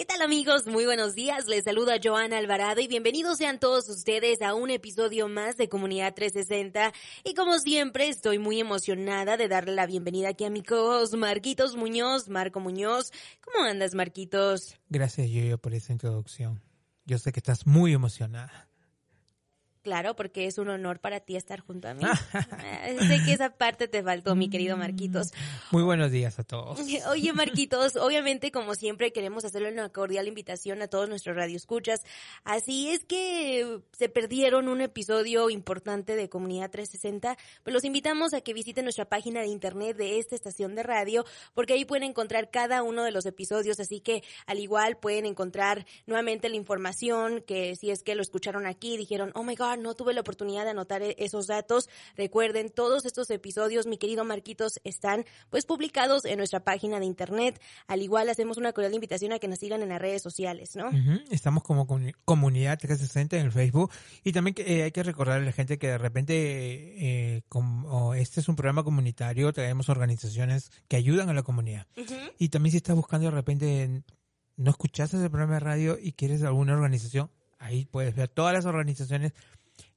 ¿Qué tal amigos? Muy buenos días. Les saluda Joana Alvarado y bienvenidos sean todos ustedes a un episodio más de Comunidad 360. Y como siempre, estoy muy emocionada de darle la bienvenida aquí a mi co Marquitos Muñoz, Marco Muñoz. ¿Cómo andas, Marquitos? Gracias, Yoyo, por esa introducción. Yo sé que estás muy emocionada. Claro, porque es un honor para ti estar junto a mí. Eh, sé que esa parte te faltó, mi querido Marquitos. Muy buenos días a todos. Oye, Marquitos, obviamente, como siempre, queremos hacerle una cordial invitación a todos nuestros radioescuchas. Así es que se perdieron un episodio importante de Comunidad 360, pues los invitamos a que visiten nuestra página de internet de esta estación de radio, porque ahí pueden encontrar cada uno de los episodios, así que al igual pueden encontrar nuevamente la información que si es que lo escucharon aquí, dijeron, oh my god, no tuve la oportunidad de anotar e-, esos datos. Recuerden, todos estos episodios, mi querido Marquitos, están pues publicados en nuestra página de internet. Al igual hacemos una cordial invitación a que nos sigan en las redes sociales, ¿no? Estamos como comunidad 360 en el Facebook y también eh, hay que recordarle a la gente que de repente eh, como este es un programa comunitario, traemos organizaciones que ayudan a la comunidad. Y también si estás buscando de repente no escuchaste ese programa de radio y quieres alguna organización, ahí puedes ver todas las organizaciones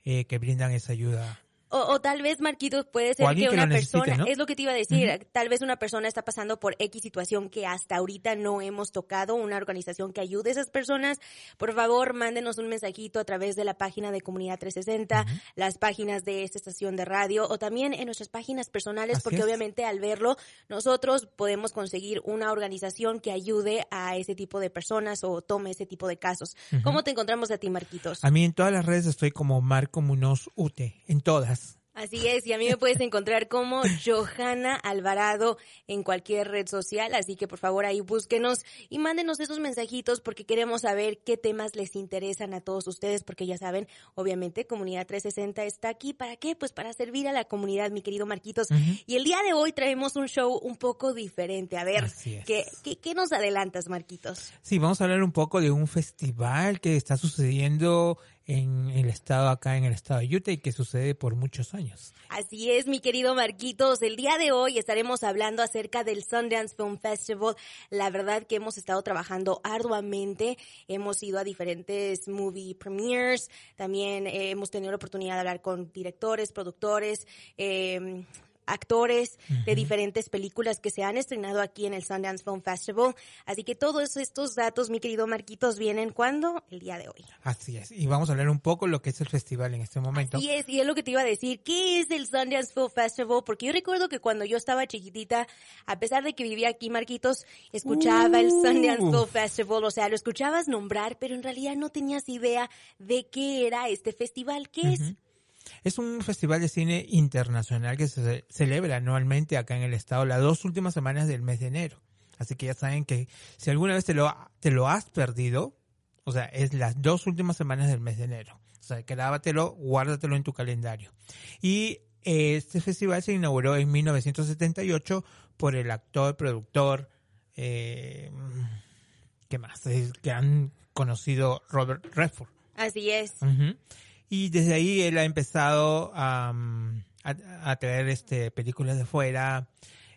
eh, que brindan esa ayuda o, tal vez, Marquitos, puede ser que, una persona, es lo que te iba a decir, tal vez una persona está pasando por X situación que hasta ahorita no hemos tocado, una organización que ayude a esas personas. Por favor, mándenos un mensajito a través de la página de Comunidad 360, las páginas de esta estación de radio o también en nuestras páginas personales, porque obviamente al verlo, nosotros podemos conseguir una organización que ayude a ese tipo de personas o tome ese tipo de casos. ¿Cómo te encontramos a ti, Marquitos? A mí en todas las redes estoy como Marco Munoz Ute, en todas. Así es, y a mí me puedes encontrar como Johanna Alvarado en cualquier red social, así que por favor ahí búsquenos y mándenos esos mensajitos porque queremos saber qué temas les interesan a todos ustedes, porque ya saben, obviamente Comunidad 360 está aquí, ¿para qué? Pues para servir a la comunidad, mi querido Marquitos. Y el día de hoy traemos un show un poco diferente, a ver, ¿qué, qué, qué nos adelantas, Marquitos? Sí, vamos a hablar un poco de un festival que está sucediendo en el estado acá en el estado de Utah y que sucede por muchos años. Así es, mi querido Marquitos. El día de hoy estaremos hablando acerca del Sundance Film Festival. La verdad que hemos estado trabajando arduamente. Hemos ido a diferentes movie premieres. También eh, hemos tenido la oportunidad de hablar con directores, productores, eh, actores de diferentes películas que se han estrenado aquí en el Sundance Film Festival. Así que todos estos datos, mi querido Marquitos, vienen cuando? El día de hoy. Así es. Y vamos a hablar un poco lo que es el festival en este momento. Así es. Y es lo que te iba a decir. ¿Qué es el Sundance Film Festival? Porque yo recuerdo que cuando yo estaba chiquitita, a pesar de que vivía aquí, Marquitos, escuchaba el Sundance Film Festival. O sea, lo escuchabas nombrar, pero en realidad no tenías idea de qué era este festival. ¿Qué es? Es un festival de cine internacional que se celebra anualmente acá en el estado las dos últimas semanas del mes de enero. Así que ya saben que si alguna vez te lo, te lo has perdido, o sea, es las dos últimas semanas del mes de enero. O sea, grábatelo, guárdatelo en tu calendario. Y este festival se inauguró en 1978 por el actor, productor, eh, ¿qué más? Que han conocido Robert Redford. Así es. Y desde ahí él ha empezado a, a, traer este, películas de fuera,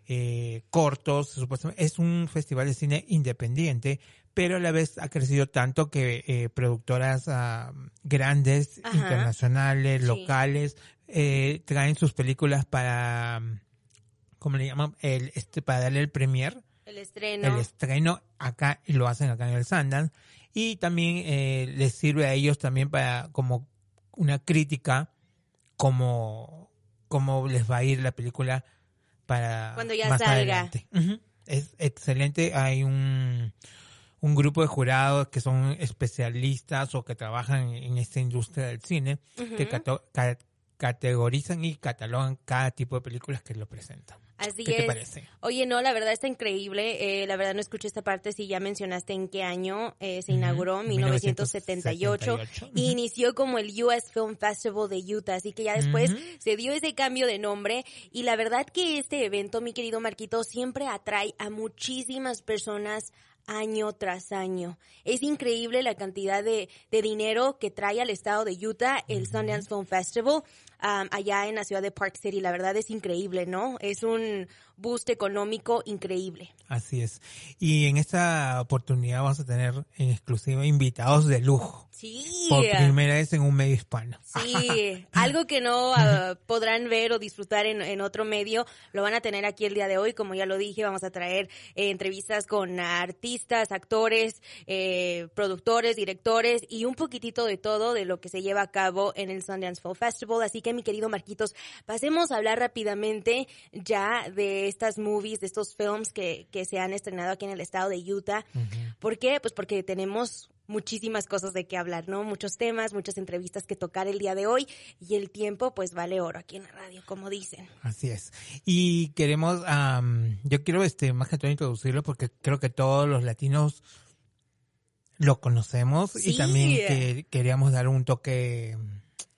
eh, cortos, supuestamente. Es un festival de cine independiente, pero a la vez ha crecido tanto que eh, productoras ah, grandes, internacionales, locales, eh, traen sus películas para, ¿cómo le llaman? El, este, para darle el premier. El estreno. El estreno acá, y lo hacen acá en el Sundance. Y también eh, les sirve a ellos también para, como una crítica como, cómo les va a ir la película para cuando ya salga. Es excelente. Hay un, un grupo de jurados que son especialistas o que trabajan en esta industria del cine que categorizan y catalogan cada tipo de películas que lo presentan. Así ¿Qué es. te parece? Oye, no, la verdad está increíble. Eh, la verdad no escuché esta parte si ya mencionaste en qué año eh, se inauguró, 1978. 1978. Y inició como el US Film Festival de Utah. Así que ya después se dio ese cambio de nombre. Y la verdad que este evento, mi querido Marquito, siempre atrae a muchísimas personas año tras año. Es increíble la cantidad de, de dinero que trae al estado de Utah el Sundance Film Festival um, allá en la ciudad de Park City. La verdad es increíble, ¿no? Es un boost económico increíble. Así es. Y en esta oportunidad vamos a tener en exclusiva invitados de lujo. Sí. Por primera vez en un medio hispano. Sí, algo que no ah, podrán ver o disfrutar en, en otro medio, lo van a tener aquí el día de hoy. Como ya lo dije, vamos a traer eh, entrevistas con artistas, actores, eh, productores, directores y un poquitito de todo de lo que se lleva a cabo en el Sundance Film Festival. Así que, mi querido Marquitos, pasemos a hablar rápidamente ya de estas movies, de estos films que, que se han estrenado aquí en el estado de Utah. ¿Por qué? Pues porque tenemos muchísimas cosas de qué hablar, ¿no? Muchos temas, muchas entrevistas que tocar el día de hoy y el tiempo pues vale oro aquí en la radio, como dicen. Así es. Y queremos, am, yo quiero este más que todo introducirlo porque creo que todos los latinos lo conocemos Sí. y también que queríamos dar un toque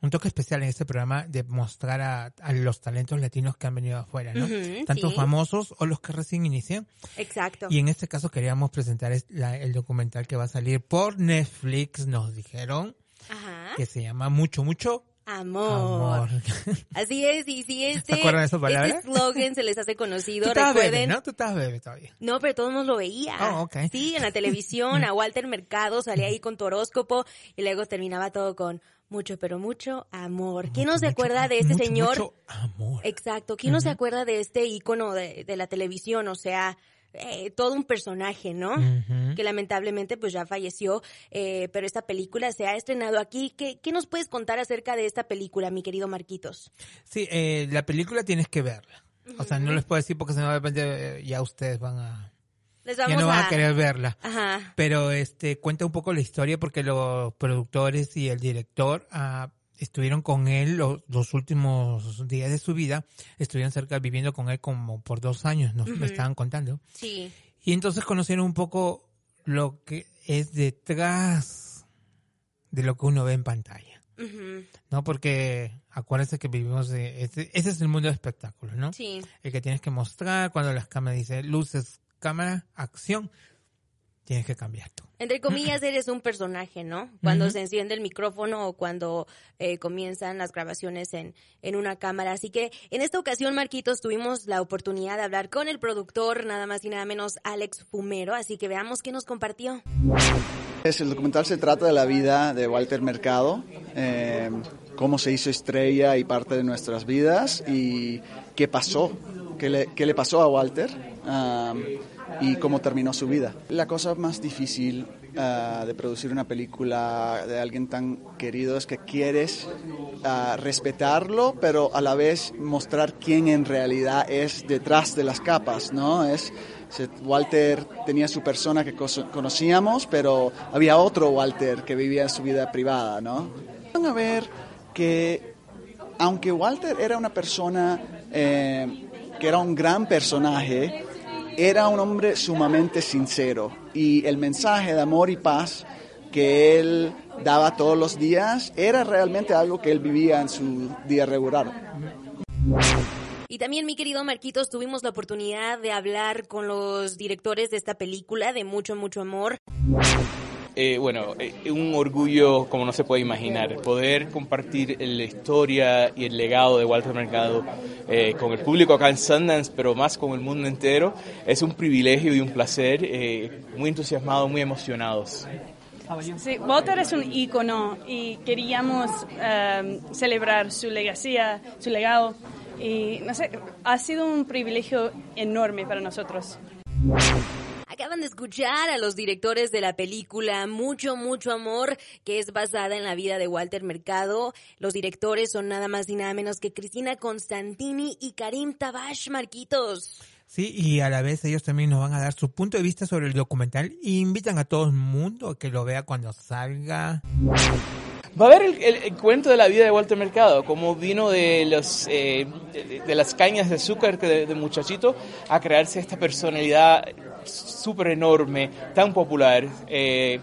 un toque especial en este programa de mostrar a, a los talentos latinos que han venido afuera, ¿no? Ujú, Tanto sí. famosos o los que recién inician. Exacto. Y en este caso queríamos presentar es- la- el documental que va a salir por Netflix, nos dijeron, Ajá. que se llama Mucho, Mucho Amor. Amor. Así es, y si este, acuerdan de esa palabra? este slogan se les hace Tú conocido, bebé, recuerden. ¿no? Tú estabas bebé todavía. No, pero todo el mundo lo veía. Oh, ok. Sí, en la televisión, a Walter Mercado salía ahí con tu horóscopo y luego terminaba todo con mucho, pero mucho amor. ¿Quién no Mucho, se acuerda de este mucho, señor? mucho amor. Exacto. ¿Quién no se acuerda de este ícono de, de la televisión? O sea, eh, todo un personaje, ¿no? Que lamentablemente pues ya falleció, eh, pero esta película se ha estrenado aquí. ¿Qué, ¿Qué nos puedes contar acerca de esta película, mi querido Marquitos? Sí, eh, la película tienes que verla. O sea, no les puedo decir porque si no de repente eh, ya ustedes van a Les ya no van a a... querer verla. Ajá. Pero este cuenta un poco la historia porque los productores y el director ah, estuvieron con él los, los últimos días de su vida, estuvieron cerca viviendo con él como por dos años, nos me estaban contando. Sí. Y entonces conocieron un poco lo que es detrás de lo que uno ve en pantalla. Ujú. ¿no? Porque acuérdense que vivimos, de, ese, ese es el mundo de espectáculos, ¿no? Sí. El que tienes que mostrar cuando las cámaras dicen luces, cámara, acción, tienes que cambiar tú. Entre comillas, eres un personaje, ¿no? Cuando se enciende el micrófono o cuando eh, comienzan las grabaciones en, en una cámara. Así que en esta ocasión, Marquitos, tuvimos la oportunidad de hablar con el productor, nada más y nada menos, Alex Fumero. Así que veamos qué nos compartió. Es, el documental se trata de la vida de Walter Mercado, eh, cómo se hizo estrella y parte de nuestras vidas y qué pasó, qué le, qué le pasó a Walter um, y cómo terminó su vida. La cosa más difícil uh, de producir una película de alguien tan querido es que quieres uh, respetarlo, pero a la vez mostrar quién en realidad es detrás de las capas, ¿no? Es, Walter tenía su persona que conocíamos, pero había otro Walter que vivía su vida privada, ¿no? Van a ver que aunque Walter era una persona eh, que era un gran personaje, era un hombre sumamente sincero y el mensaje de amor y paz que él daba todos los días era realmente algo que él vivía en su día regular. Y también, mi querido Marquitos, tuvimos la oportunidad de hablar con los directores de esta película, de Mucho, Mucho Amor. Eh, bueno, eh, un orgullo como no se puede imaginar. Poder compartir la historia y el legado de Walter Mercado eh, con el público acá en Sundance, pero más con el mundo entero, es un privilegio y un placer. muy entusiasmados, muy emocionados. Walter es un ícono y queríamos celebrar su legacía, su legado. Y no sé, ha sido un privilegio enorme para nosotros. Acaban de escuchar a los directores de la película Mucho, Mucho Amor, que es basada en la vida de Walter Mercado. Los directores son nada más y nada menos que Cristina Constantini y Karim Tabash Marquitos. Sí, y a la vez ellos también nos van a dar su punto de vista sobre el documental e invitan a todo el mundo a que lo vea cuando salga. Va a haber el, cuento de la vida de Walter Mercado, cómo vino de, los, eh, de, las cañas de azúcar de, de, muchachito a crearse esta personalidad súper enorme, tan popular. Eh,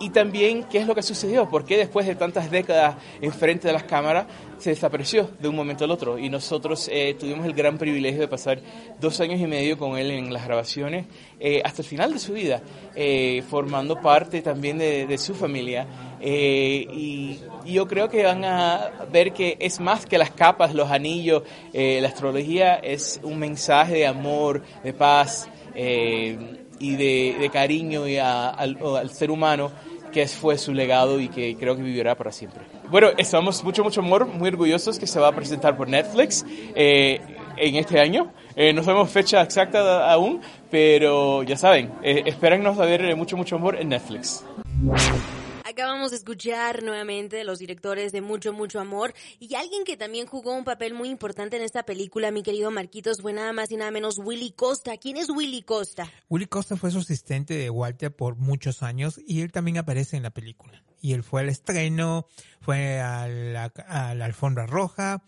y también qué es lo que sucedió, por qué después de tantas décadas enfrente de las cámaras se desapareció de un momento al otro. Y nosotros eh, tuvimos el gran privilegio de pasar dos años y medio con él en las grabaciones eh, hasta el final de su vida, eh, formando parte también de, su familia. Y, y, yo creo que van a ver que es más que las capas, los anillos, la astrología es un mensaje de amor, de paz y de, cariño y al, ser humano que fue su legado y que creo que vivirá para siempre. Bueno, estamos mucho, mucho amor, muy orgullosos que se va a presentar por Netflix eh, en este año. Eh, no sabemos fecha exacta aún, pero ya saben, eh, espérennos a ver mucho, mucho amor en Netflix. Acabamos de escuchar nuevamente de los directores de Mucho, Mucho Amor y alguien que también jugó un papel muy importante en esta película, mi querido Marquitos, fue nada más y nada menos Willy Costa. ¿Quién es Willy Costa? Willy Costa fue su asistente de Walter por muchos años y él también aparece en la película. Y él fue al estreno, fue a la, alfombra roja,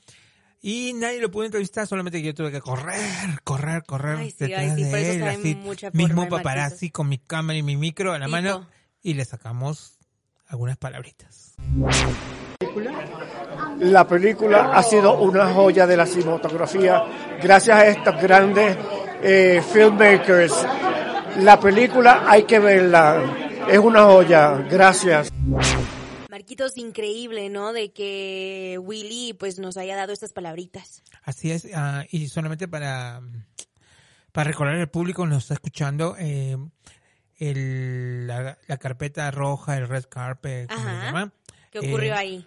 y nadie lo pudo entrevistar, solamente que yo tuve que correr, correr, correr detrás de él, así, mismo paparazzi con mi cámara y mi micro a la mano y le sacamos algunas palabritas. La película ha sido una joya de la cinematografía gracias a estos grandes eh, filmmakers. La película hay que verla, es una joya, gracias. Marquitos, increíble, ¿no? De que Willy pues nos haya dado estas palabritas. Así es, ah, y solamente para, para recordar al público nos está escuchando, eh, el, la, carpeta roja, el red carpet, ¿cómo se llama? ¿Qué ocurrió eh, ahí?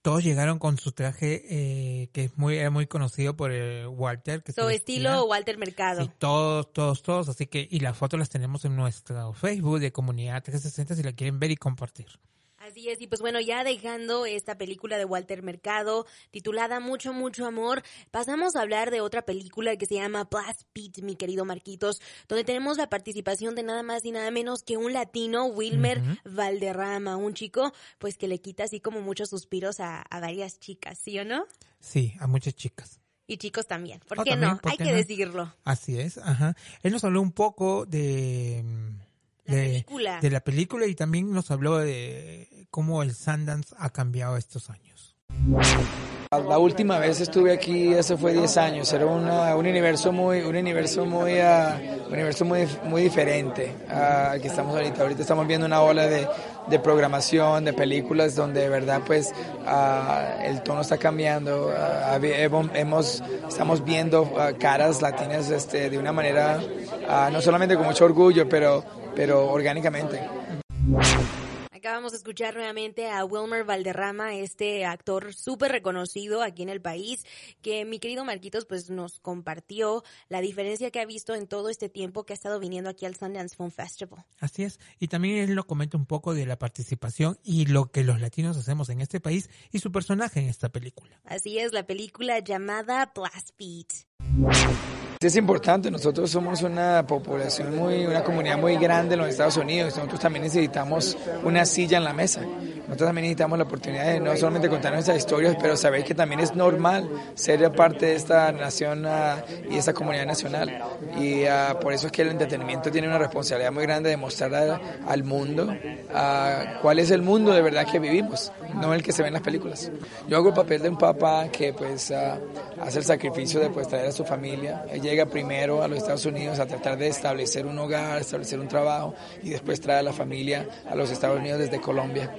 Todos llegaron con su traje eh, que es muy, era muy conocido por eh, Walter. Que Su estilo Walter Mercado. Sí, todos, todos, todos. Así que, y las fotos las tenemos en nuestro Facebook de Comunidad 360 si la quieren ver y compartir. Así es, y pues bueno, ya dejando esta película de Walter Mercado, titulada Mucho, mucho amor, pasamos a hablar de otra película que se llama Blast Beat, mi querido Marquitos, donde tenemos la participación de nada más y nada menos que un latino, Wilmer Valderrama, un chico pues que le quita así como muchos suspiros a, varias chicas, ¿sí o no? Sí, a muchas chicas. Y chicos también, ¿por oh, qué no? Hay que decirlo. Así es, ajá. Él nos habló un poco de de, la película y también nos habló de cómo el Sundance ha cambiado estos años. La última vez estuve aquí, eso fue 10 años, era un universo muy, un universo muy, uh, un universo muy, muy diferente al que estamos ahorita. Ahorita estamos viendo una ola de, de programación, de películas donde de verdad pues uh, el tono está cambiando. Uh, hemos, estamos viendo caras latinas este, de una manera, no solamente con mucho orgullo, pero pero orgánicamente. Acabamos de escuchar nuevamente a Wilmer Valderrama, este actor súper reconocido aquí en el país, que mi querido Marquitos pues nos compartió la diferencia que ha visto en todo este tiempo que ha estado viniendo aquí al Sundance Film Festival. Así es, y también él lo comenta un poco de la participación y lo que los latinos hacemos en este país y su personaje en esta película. Así es, la película llamada Blast Beat. Es importante, nosotros somos una población muy, una comunidad muy grande en los Estados Unidos, nosotros también necesitamos una silla en la mesa, nosotros también necesitamos la oportunidad de no solamente contar nuestras historias, pero saber que también es normal ser parte de esta nación uh, y esta comunidad nacional. Y uh, por eso es que el entretenimiento tiene una responsabilidad muy grande de mostrar al mundo uh, cuál es el mundo de verdad que vivimos, no el que se ve en las películas. Yo hago el papel de un papá que pues hace el sacrificio de pues traer a su familia llega primero a los Estados Unidos a tratar de establecer un hogar, establecer un trabajo y después trae a la familia a los Estados Unidos desde Colombia.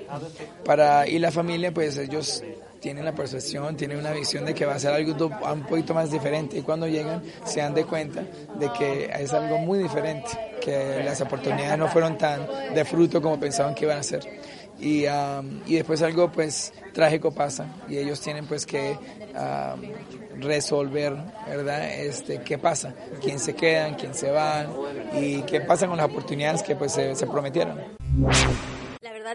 Para, y la familia, pues ellos tienen la percepción, tienen una visión de que va a ser algo un poquito más diferente y cuando llegan se dan de cuenta de que es algo muy diferente, que las oportunidades no fueron tan de fruto como pensaban que iban a ser. Y, y después algo pues trágico pasa. Y ellos tienen pues que resolver, ¿verdad? Este, qué pasa, quién se quedan, quién se van y qué pasa con las oportunidades que pues se prometieron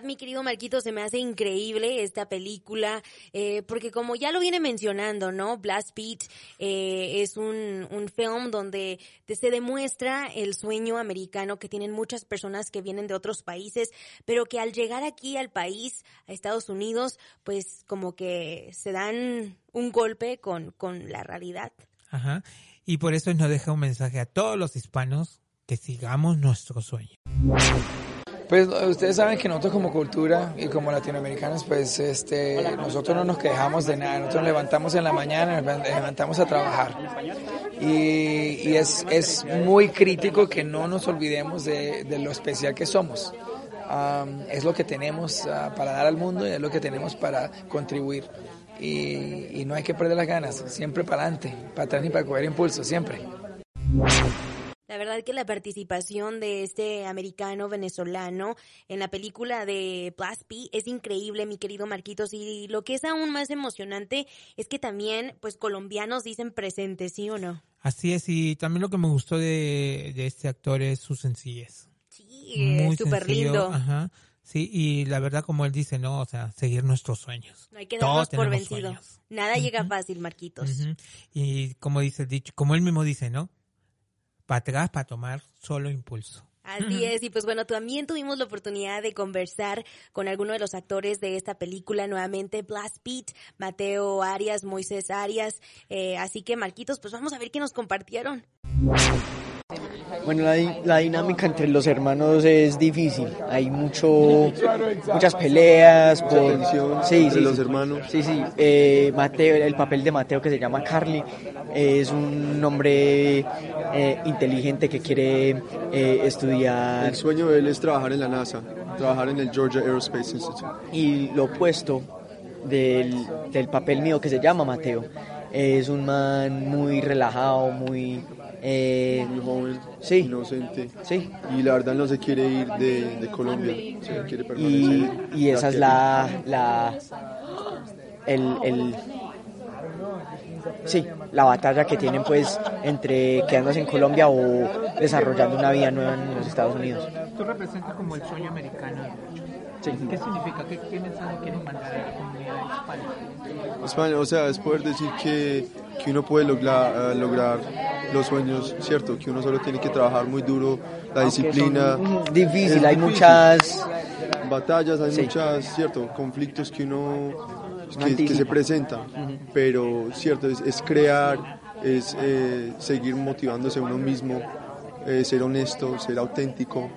mi querido Marquito, se me hace increíble esta película, eh, porque como ya lo viene mencionando, ¿no? Blast Beat eh, es un, un film donde se demuestra el sueño americano que tienen muchas personas que vienen de otros países, pero que al llegar aquí al país, a Estados Unidos, pues como que se dan un golpe con, con la realidad. Ajá. Y por eso nos deja un mensaje a todos los hispanos que sigamos nuestro sueño. Pues ustedes saben que nosotros como cultura y como latinoamericanos, pues este, nosotros no nos quejamos de nada, nosotros nos levantamos en la mañana, nos levantamos a trabajar. Y, y es, es, muy crítico que no nos olvidemos de, lo especial que somos. Um, es lo que tenemos uh, para dar al mundo y es lo que tenemos para contribuir. Y, y no hay que perder las ganas, siempre para adelante, para atrás ni para coger impulso, siempre. La verdad que la participación de este americano venezolano en la película de Blast P es increíble, mi querido Marquitos, y lo que es aún más emocionante es que también, pues, colombianos dicen presente, ¿sí o no? Así es, y también lo que me gustó de, de este actor es su sencillez. Sí, súper lindo. Ajá. Sí, y la verdad, como él dice, ¿no? O sea, seguir nuestros sueños. No hay que darnos por vencido. Sueños. Nada uh -huh. llega fácil, Marquitos. Uh -huh. Y como dice dicho, como él mismo dice, ¿no? Para atrás, para tomar solo impulso. Así es, y pues bueno, también tuvimos la oportunidad de conversar con algunos de los actores de esta película, nuevamente Blast Pete, Mateo Arias, Moisés Arias, eh, así que Marquitos, pues vamos a ver qué nos compartieron. Bueno, la, la, dinámica entre los hermanos es difícil. Hay mucho, muchas peleas por sí, sí, los hermanos. Sí, sí. Eh, Mateo, el papel de Mateo que se llama Carly es un hombre eh, inteligente que quiere eh, estudiar. El sueño de él es trabajar en la NASA, trabajar en el Georgia Aerospace Institute. Y lo opuesto del, del papel mío que se llama Mateo es un man muy relajado, muy eh, muy joven, sí, inocente. Sí. Y la verdad no se quiere ir de, de Colombia, se quiere Y, y esa es la, la el, el, sí, la batalla que tienen pues entre quedándose en Colombia o desarrollando una vida nueva en los Estados Unidos. Tú representas como el sueño americano. Sí. ¿Qué significa? ¿Qué, qué mensaje quieres mandar a la comunidad hispana? España, o sea, es poder decir que, que uno puede lograr, uh, lograr los sueños, ¿cierto? Que uno solo tiene que trabajar muy duro, la Aunque disciplina. Difícil, hay difícil. muchas batallas, hay Sí. muchas, ¿cierto? Conflictos que uno No que, que se presentan, pero, ¿cierto? Es, es crear, es eh, seguir motivándose uno mismo, eh, ser honesto, ser auténtico.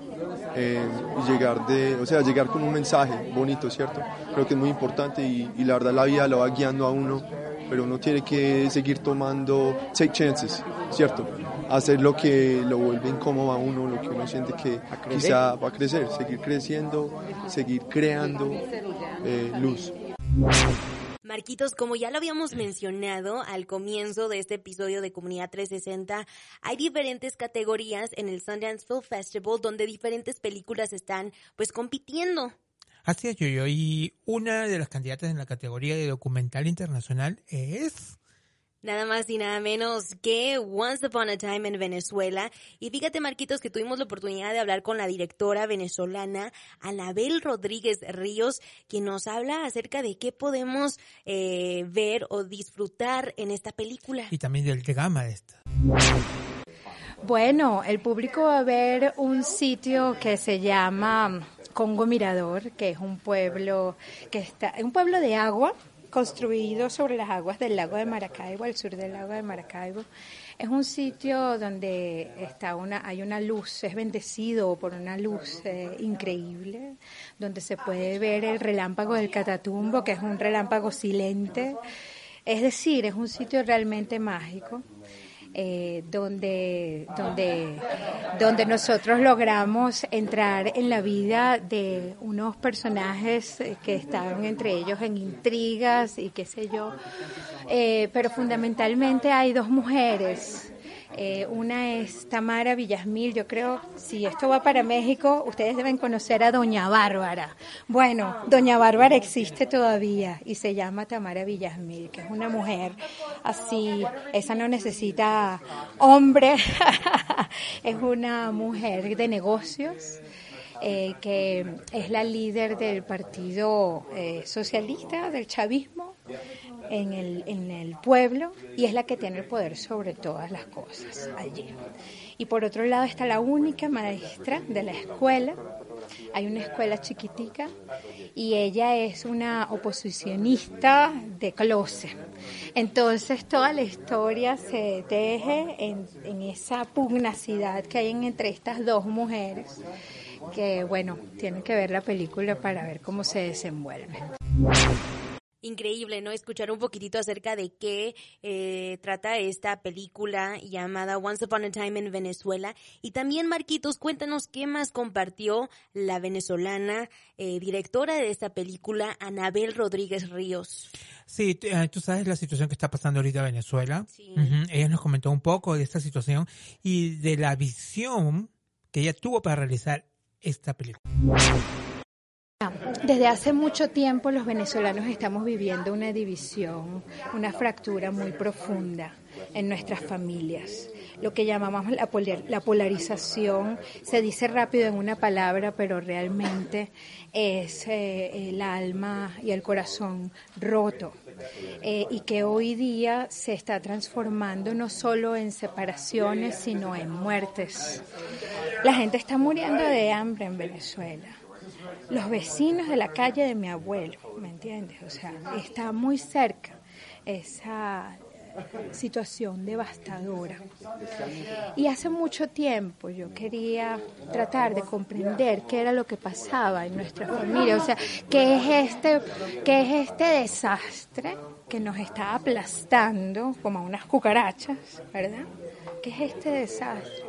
Eh, y llegar de, o sea, llegar con un mensaje bonito, ¿cierto? Creo que es muy importante y, y la verdad la vida lo va guiando a uno, pero uno tiene que seguir tomando, take chances, ¿cierto? Hacer lo que lo vuelve incómodo a uno, lo que uno siente que quizá va a crecer, seguir creciendo, seguir creando eh, luz. Marquitos, como ya lo habíamos mencionado al comienzo de este episodio de Comunidad 360, hay diferentes categorías en el Sundance Film Festival donde diferentes películas están pues compitiendo. Así es, yo Y una de las candidatas en la categoría de documental internacional es... Nada más y nada menos que Once Upon a Time en Venezuela. Y fíjate, Marquitos, que tuvimos la oportunidad de hablar con la directora venezolana Anabel Rodríguez Ríos, quien nos habla acerca de qué podemos eh, ver o disfrutar en esta película. Y también del gama de esta. Bueno, el público va a ver un sitio que se llama Congo Mirador, que es un pueblo que está, es un pueblo de agua construido sobre las aguas del lago de Maracaibo, al sur del lago de Maracaibo. Es un sitio donde está una, hay una luz, es bendecido por una luz eh, increíble, donde se puede ver el relámpago del Catatumbo, que es un relámpago silente. Es decir, es un sitio realmente mágico. Eh, donde, donde, donde nosotros logramos entrar en la vida de unos personajes eh, que están entre ellos en intrigas y qué sé yo. Eh, pero fundamentalmente hay dos mujeres. Eh, una es Tamara Villasmil, yo creo, si esto va para México, ustedes deben conocer a Doña Bárbara. Bueno, Doña Bárbara existe todavía y se llama Tamara Villasmil, que es una mujer así, esa no necesita hombre, es una mujer de negocios. Eh, que es la líder del Partido eh, Socialista, del chavismo, en el, en el pueblo y es la que tiene el poder sobre todas las cosas allí. Y por otro lado está la única maestra de la escuela. Hay una escuela chiquitica y ella es una oposicionista de closet. Entonces toda la historia se teje en, en esa pugnacidad que hay entre estas dos mujeres que bueno, tienen que ver la película para ver cómo se desenvuelve increíble, ¿no? Escuchar un poquitito acerca de qué eh, trata esta película llamada Once Upon a Time en Venezuela. Y también, Marquitos, cuéntanos qué más compartió la venezolana eh, directora de esta película, Anabel Rodríguez Ríos. Sí, eh, tú sabes la situación que está pasando ahorita en Venezuela. Ella nos comentó un poco de esta situación y de la visión que ella tuvo para realizar esta película. Desde hace mucho tiempo los venezolanos estamos viviendo una división, una fractura muy profunda en nuestras familias. Lo que llamamos la, polarización se dice rápido en una palabra, pero realmente es eh, el alma y el corazón roto. Eh, y que hoy día se está transformando no solo en separaciones, sino en muertes. La gente está muriendo de hambre en Venezuela los vecinos de la calle de mi abuelo, ¿me entiendes? O sea, está muy cerca esa situación devastadora. Y hace mucho tiempo yo quería tratar de comprender qué era lo que pasaba en nuestra familia, o sea, qué es este, qué es este desastre que nos está aplastando como a unas cucarachas, ¿verdad? ¿Qué es este desastre?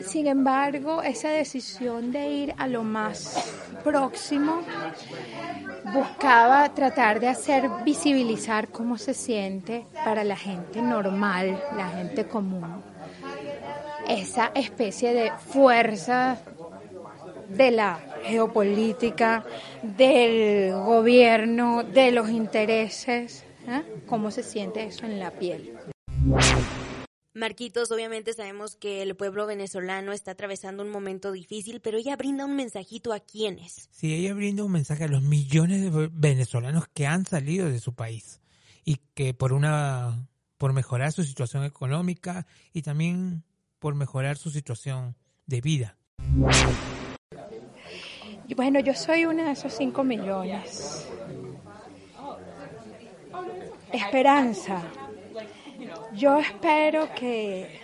Sin embargo, esa decisión de ir a lo más próximo buscaba tratar de hacer visibilizar cómo se siente para la gente normal, la gente común. Esa especie de fuerza de la geopolítica, del gobierno, de los intereses, ¿eh? cómo se siente eso en la piel. Marquitos, obviamente sabemos que el pueblo venezolano está atravesando un momento difícil, pero ella brinda un mensajito a quienes. Sí, ella brinda un mensaje a los millones de venezolanos que han salido de su país y que por una por mejorar su situación económica y también por mejorar su situación de vida. Bueno, yo soy una de esos cinco millones. Esperanza yo espero que...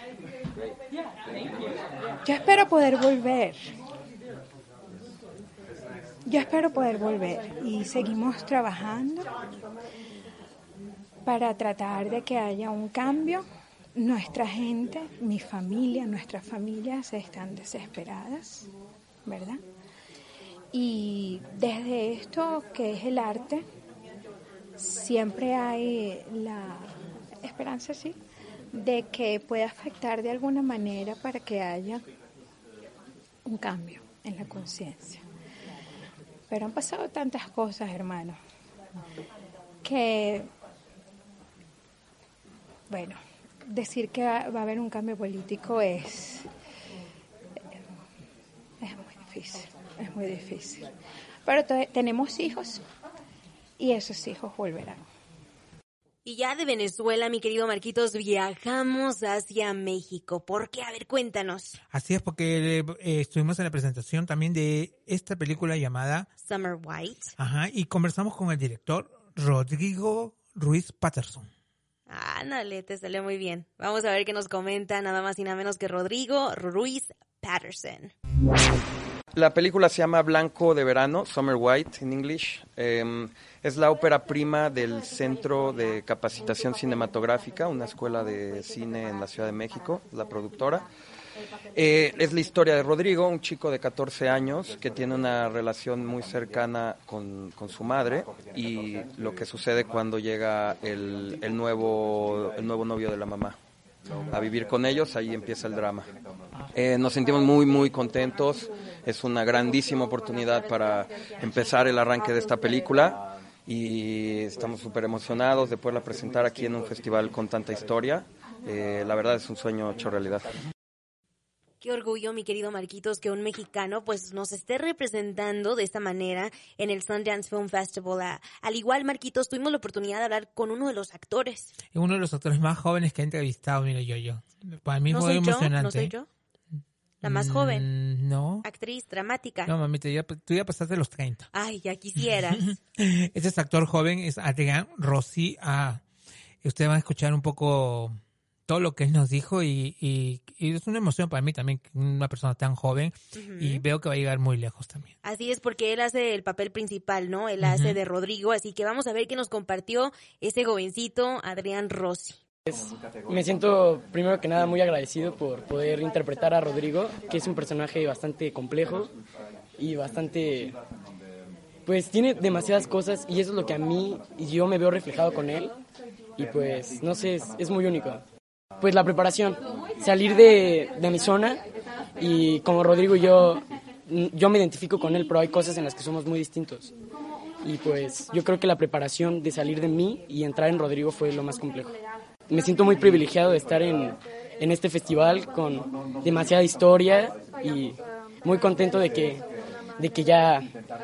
Yo espero poder volver. Yo espero poder volver y seguimos trabajando para tratar de que haya un cambio. Nuestra gente, mi familia, nuestras familias están desesperadas, ¿verdad? Y desde esto que es el arte, siempre hay la esperanza, sí, de que pueda afectar de alguna manera para que haya un cambio en la conciencia. Pero han pasado tantas cosas, hermano, que, bueno, decir que va a haber un cambio político es, es muy difícil, es muy difícil. Pero tenemos hijos y esos hijos volverán. Y ya de Venezuela, mi querido Marquitos, viajamos hacia México. ¿Por qué? A ver, cuéntanos. Así es, porque eh, estuvimos en la presentación también de esta película llamada Summer White. Ajá, y conversamos con el director Rodrigo Ruiz Patterson. Ándale, te salió muy bien. Vamos a ver qué nos comenta nada más y nada menos que Rodrigo Ruiz Patterson. La película se llama Blanco de Verano, Summer White en English. Em, es la ópera prima del Centro de Capacitación Cinematográfica, una escuela de cine en la Ciudad de México, la productora. Eh, es la historia de Rodrigo, un chico de 14 años que tiene una relación muy cercana con, su madre y lo que sucede cuando llega el, el, nuevo, el nuevo novio de la mamá a vivir con ellos, ahí empieza el drama. Eh, nos sentimos muy, muy contentos, es una grandísima oportunidad para empezar el arranque de esta película y estamos súper emocionados de poderla presentar aquí en un festival con tanta historia. Eh, la verdad es un sueño hecho realidad. Qué orgullo, mi querido Marquitos, que un mexicano pues nos esté representando de esta manera en el Sundance Film Festival. al igual, Marquitos, tuvimos la oportunidad de hablar con uno de los actores. Uno de los actores más jóvenes que he entrevistado, mira yo, yo. Para mí fue emocionante. ¿No soy yo? La más joven. No. Actriz dramática. No, mami, tú ya pasaste los 30. Ay, ya quisieras. este actor joven es Adrián Rossi. Ah, ustedes van a escuchar un poco todo lo que él nos dijo y, y, es una emoción para mí también, una persona tan joven y veo que va a llegar muy lejos también. Así es, porque él hace el papel principal, ¿no? Él hace de Rodrigo, así que vamos a ver qué nos compartió ese jovencito Adrián Rossi. Me siento primero que nada muy agradecido por poder interpretar a Rodrigo, que es un personaje bastante complejo y bastante pues tiene demasiadas cosas y eso es lo que a mí y yo me veo reflejado con él y pues no sé, es muy único pues la preparación, salir de, de mi zona y como Rodrigo y yo, yo me identifico con él, pero hay cosas en las que somos muy distintos. Y pues yo creo que la preparación de salir de mí y entrar en Rodrigo fue lo más complejo. Me siento muy privilegiado de estar en, en este festival con demasiada historia y muy contento de que, de que ya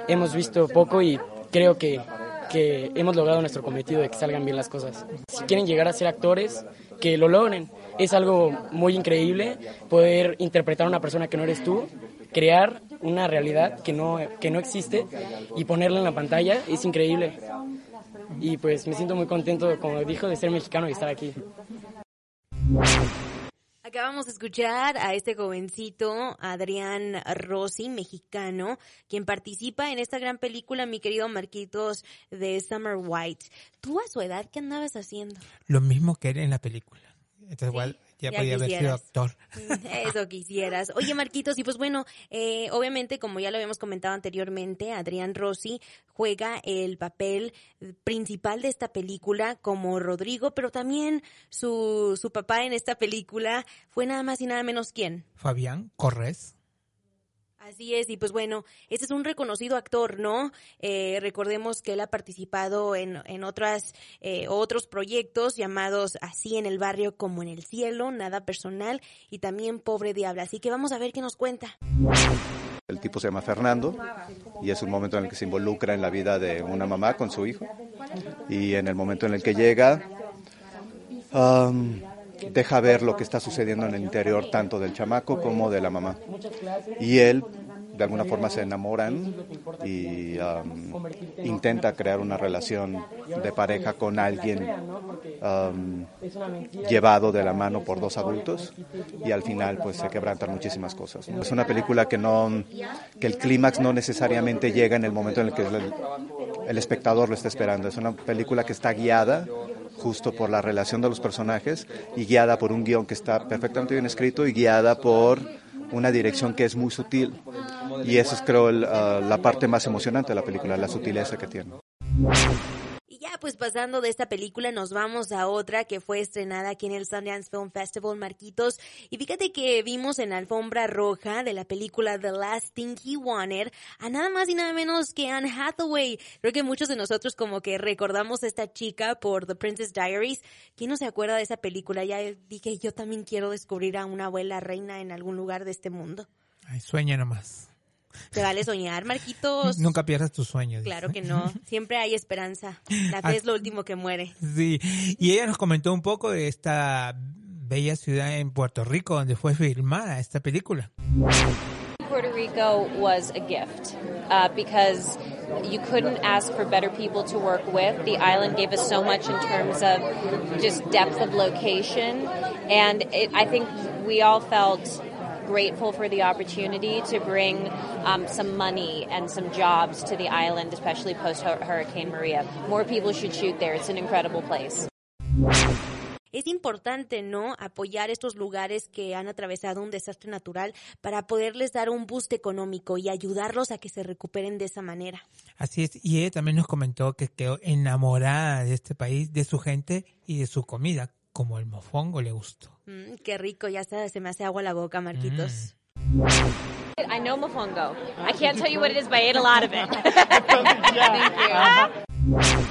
hemos visto poco y creo que, que hemos logrado nuestro cometido de que salgan bien las cosas. Si quieren llegar a ser actores, que lo logren. Es algo muy increíble poder interpretar a una persona que no eres tú, crear una realidad que no, que no existe y ponerla en la pantalla. Es increíble. Y pues me siento muy contento, como dijo, de ser mexicano y estar aquí. Acabamos de escuchar a este jovencito, Adrián Rossi, mexicano, quien participa en esta gran película, mi querido Marquitos, de Summer White. ¿Tú a su edad qué andabas haciendo? Lo mismo que él en la película. Entonces, igual ya, podía haber sido actor. Mm, eso quisieras. Oye, Marquitos, y pues bueno, eh, obviamente, como ya lo habíamos comentado anteriormente, Adrián Rossi juega el papel principal de esta película como Rodrigo, pero también su, su papá en esta película fue nada más y nada menos quién. Fabián Corres. Así es, y pues bueno, este es un reconocido actor, ¿no? Eh, recordemos que él ha participado en, en otras, eh, otros proyectos llamados Así en el barrio como en el cielo, Nada personal y también Pobre Diabla. Así que vamos a ver qué nos cuenta. El tipo se llama Fernando y es un momento en el que se involucra en la vida de una mamá con su hijo y en el momento en el que llega deja ver lo que está sucediendo en el interior tanto del chamaco como de la mamá. Y él de alguna forma se enamoran y um, intenta crear una relación de pareja con alguien um, llevado de la mano por dos adultos y al final pues se quebrantan muchísimas cosas. Es una película que no que el clímax no necesariamente llega en el momento en el que el espectador lo está esperando. Es una película que está guiada justo por la relación de los personajes y guiada por un guion que está perfectamente bien escrito y guiada por una dirección que es muy sutil. Y eso es creo ah, la parte más emocionante de la película, la sutileza que tiene pues pasando de esta película nos vamos a otra que fue estrenada aquí en el Sundance Film Festival, Marquitos. Y fíjate que vimos en la alfombra roja de la película The Last Thing He Wanted a nada más y nada menos que Anne Hathaway. Creo que muchos de nosotros como que recordamos a esta chica por The Princess Diaries. ¿Quién no se acuerda de esa película? Ya dije, yo también quiero descubrir a una abuela reina en algún lugar de este mundo. Ay, sueña nomás. Te vale soñar, Marquitos. Nunca pierdas tus sueños. Claro que no. Siempre hay esperanza. La fe es lo último que muere. Sí. Y ella nos comentó un poco de esta bella ciudad en Puerto Rico donde fue filmada esta película. Puerto Rico was a gift uh, because you couldn't ask for better people to work with. The island gave us so much in terms of just depth of location, and it, I think we all felt grateful for the opportunity to bring um, some money and some jobs to the island, especially post Hurricane Maria. More people should shoot there. It's an incredible place. Es importante, ¿no? Apoyar estos lugares que han atravesado un desastre natural para poderles dar un boost económico y ayudarlos a que se recuperen de esa manera. Así es, y ella también nos comentó que quedó enamorada de este país, de su gente y de su comida, como el mofongo le gustó. Mm, qué rico, ya se, se me hace agua la boca, Marquitos. Mm. I know mofongo. I can't tell you what it is, but I ate a lot of it.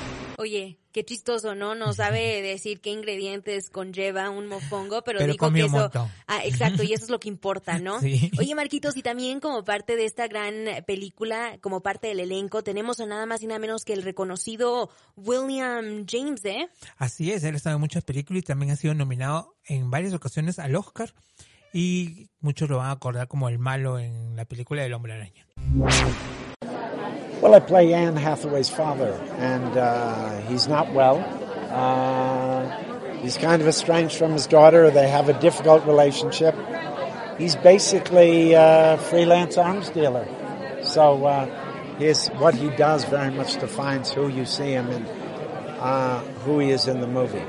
Oye, qué chistoso, ¿no? No sabe decir qué ingredientes conlleva un mofongo, pero, Pero dijo que eso... montón. Ah, exacto, y eso es lo que importa, ¿no? Sí. Oye, Marquitos, y también como parte de esta gran película, como parte del elenco, tenemos a nada más y nada menos que el reconocido William James, ¿eh? Así es, él ha estado en muchas películas y también ha sido nominado en varias ocasiones al Oscar y muchos lo van a acordar como el malo en la película del Hombre Araña. Well, I play Anne Hathaway's father, and uh, he's not well. Uh, he's kind of estranged from his daughter. They have a difficult relationship. He's basically a freelance arms dealer. So uh, his, what he does very much defines who you see him and uh, who he is in the movie.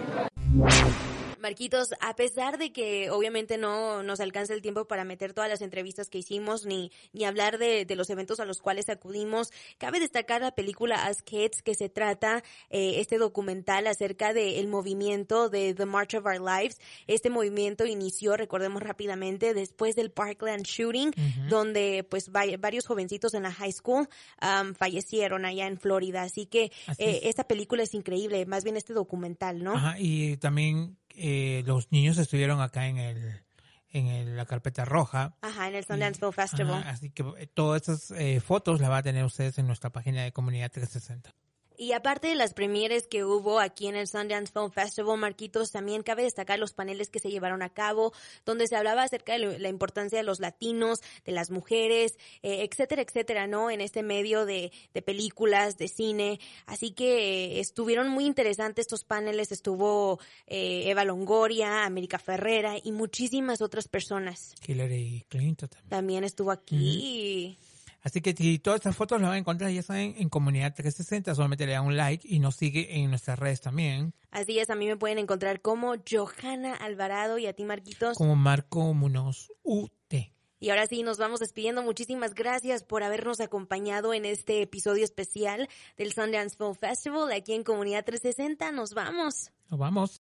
Marquitos, a pesar de que obviamente no nos alcanza el tiempo para meter todas las entrevistas que hicimos ni, ni hablar de, de los eventos a los cuales acudimos, cabe destacar la película As Kids, que se trata eh, este documental acerca del movimiento de The March of Our Lives. Este movimiento inició, recordemos rápidamente, después del Parkland Shooting, donde pues va- varios jovencitos en la high school um, fallecieron allá en Florida. Así que Así eh, es. esta película es increíble, más bien este documental, ¿no? Ajá, y también eh, los niños estuvieron acá en el en el- la carpeta roja. Ajá, en el Sundance Film Festival. Ajá, así que eh, todas esas eh, fotos las van a tener ustedes en nuestra página de Comunidad 360. Y aparte de las premieres que hubo aquí en el Sundance Film Festival, Marquitos, también cabe destacar los paneles que se llevaron a cabo, donde se hablaba acerca de la importancia de los latinos, de las mujeres, eh, etcétera, etcétera, ¿no? En este medio de, de películas, de cine. Así que eh, estuvieron muy interesantes estos paneles. Estuvo eh, Eva Longoria, América Ferrera y muchísimas otras personas. Hillary Clinton también. También estuvo aquí. Así que si todas estas fotos las van a encontrar, ya saben, en Comunidad 360, solamente le dan un like y nos sigue en nuestras redes también, Así es, a mí me pueden encontrar como Johanna Alvarado y a ti, Marquitos. como Marco Munoz UT. Y ahora sí, nos vamos despidiendo. Muchísimas gracias por habernos acompañado en este episodio especial del Sundance Film Festival aquí en Comunidad 360. Nos vamos. Nos vamos.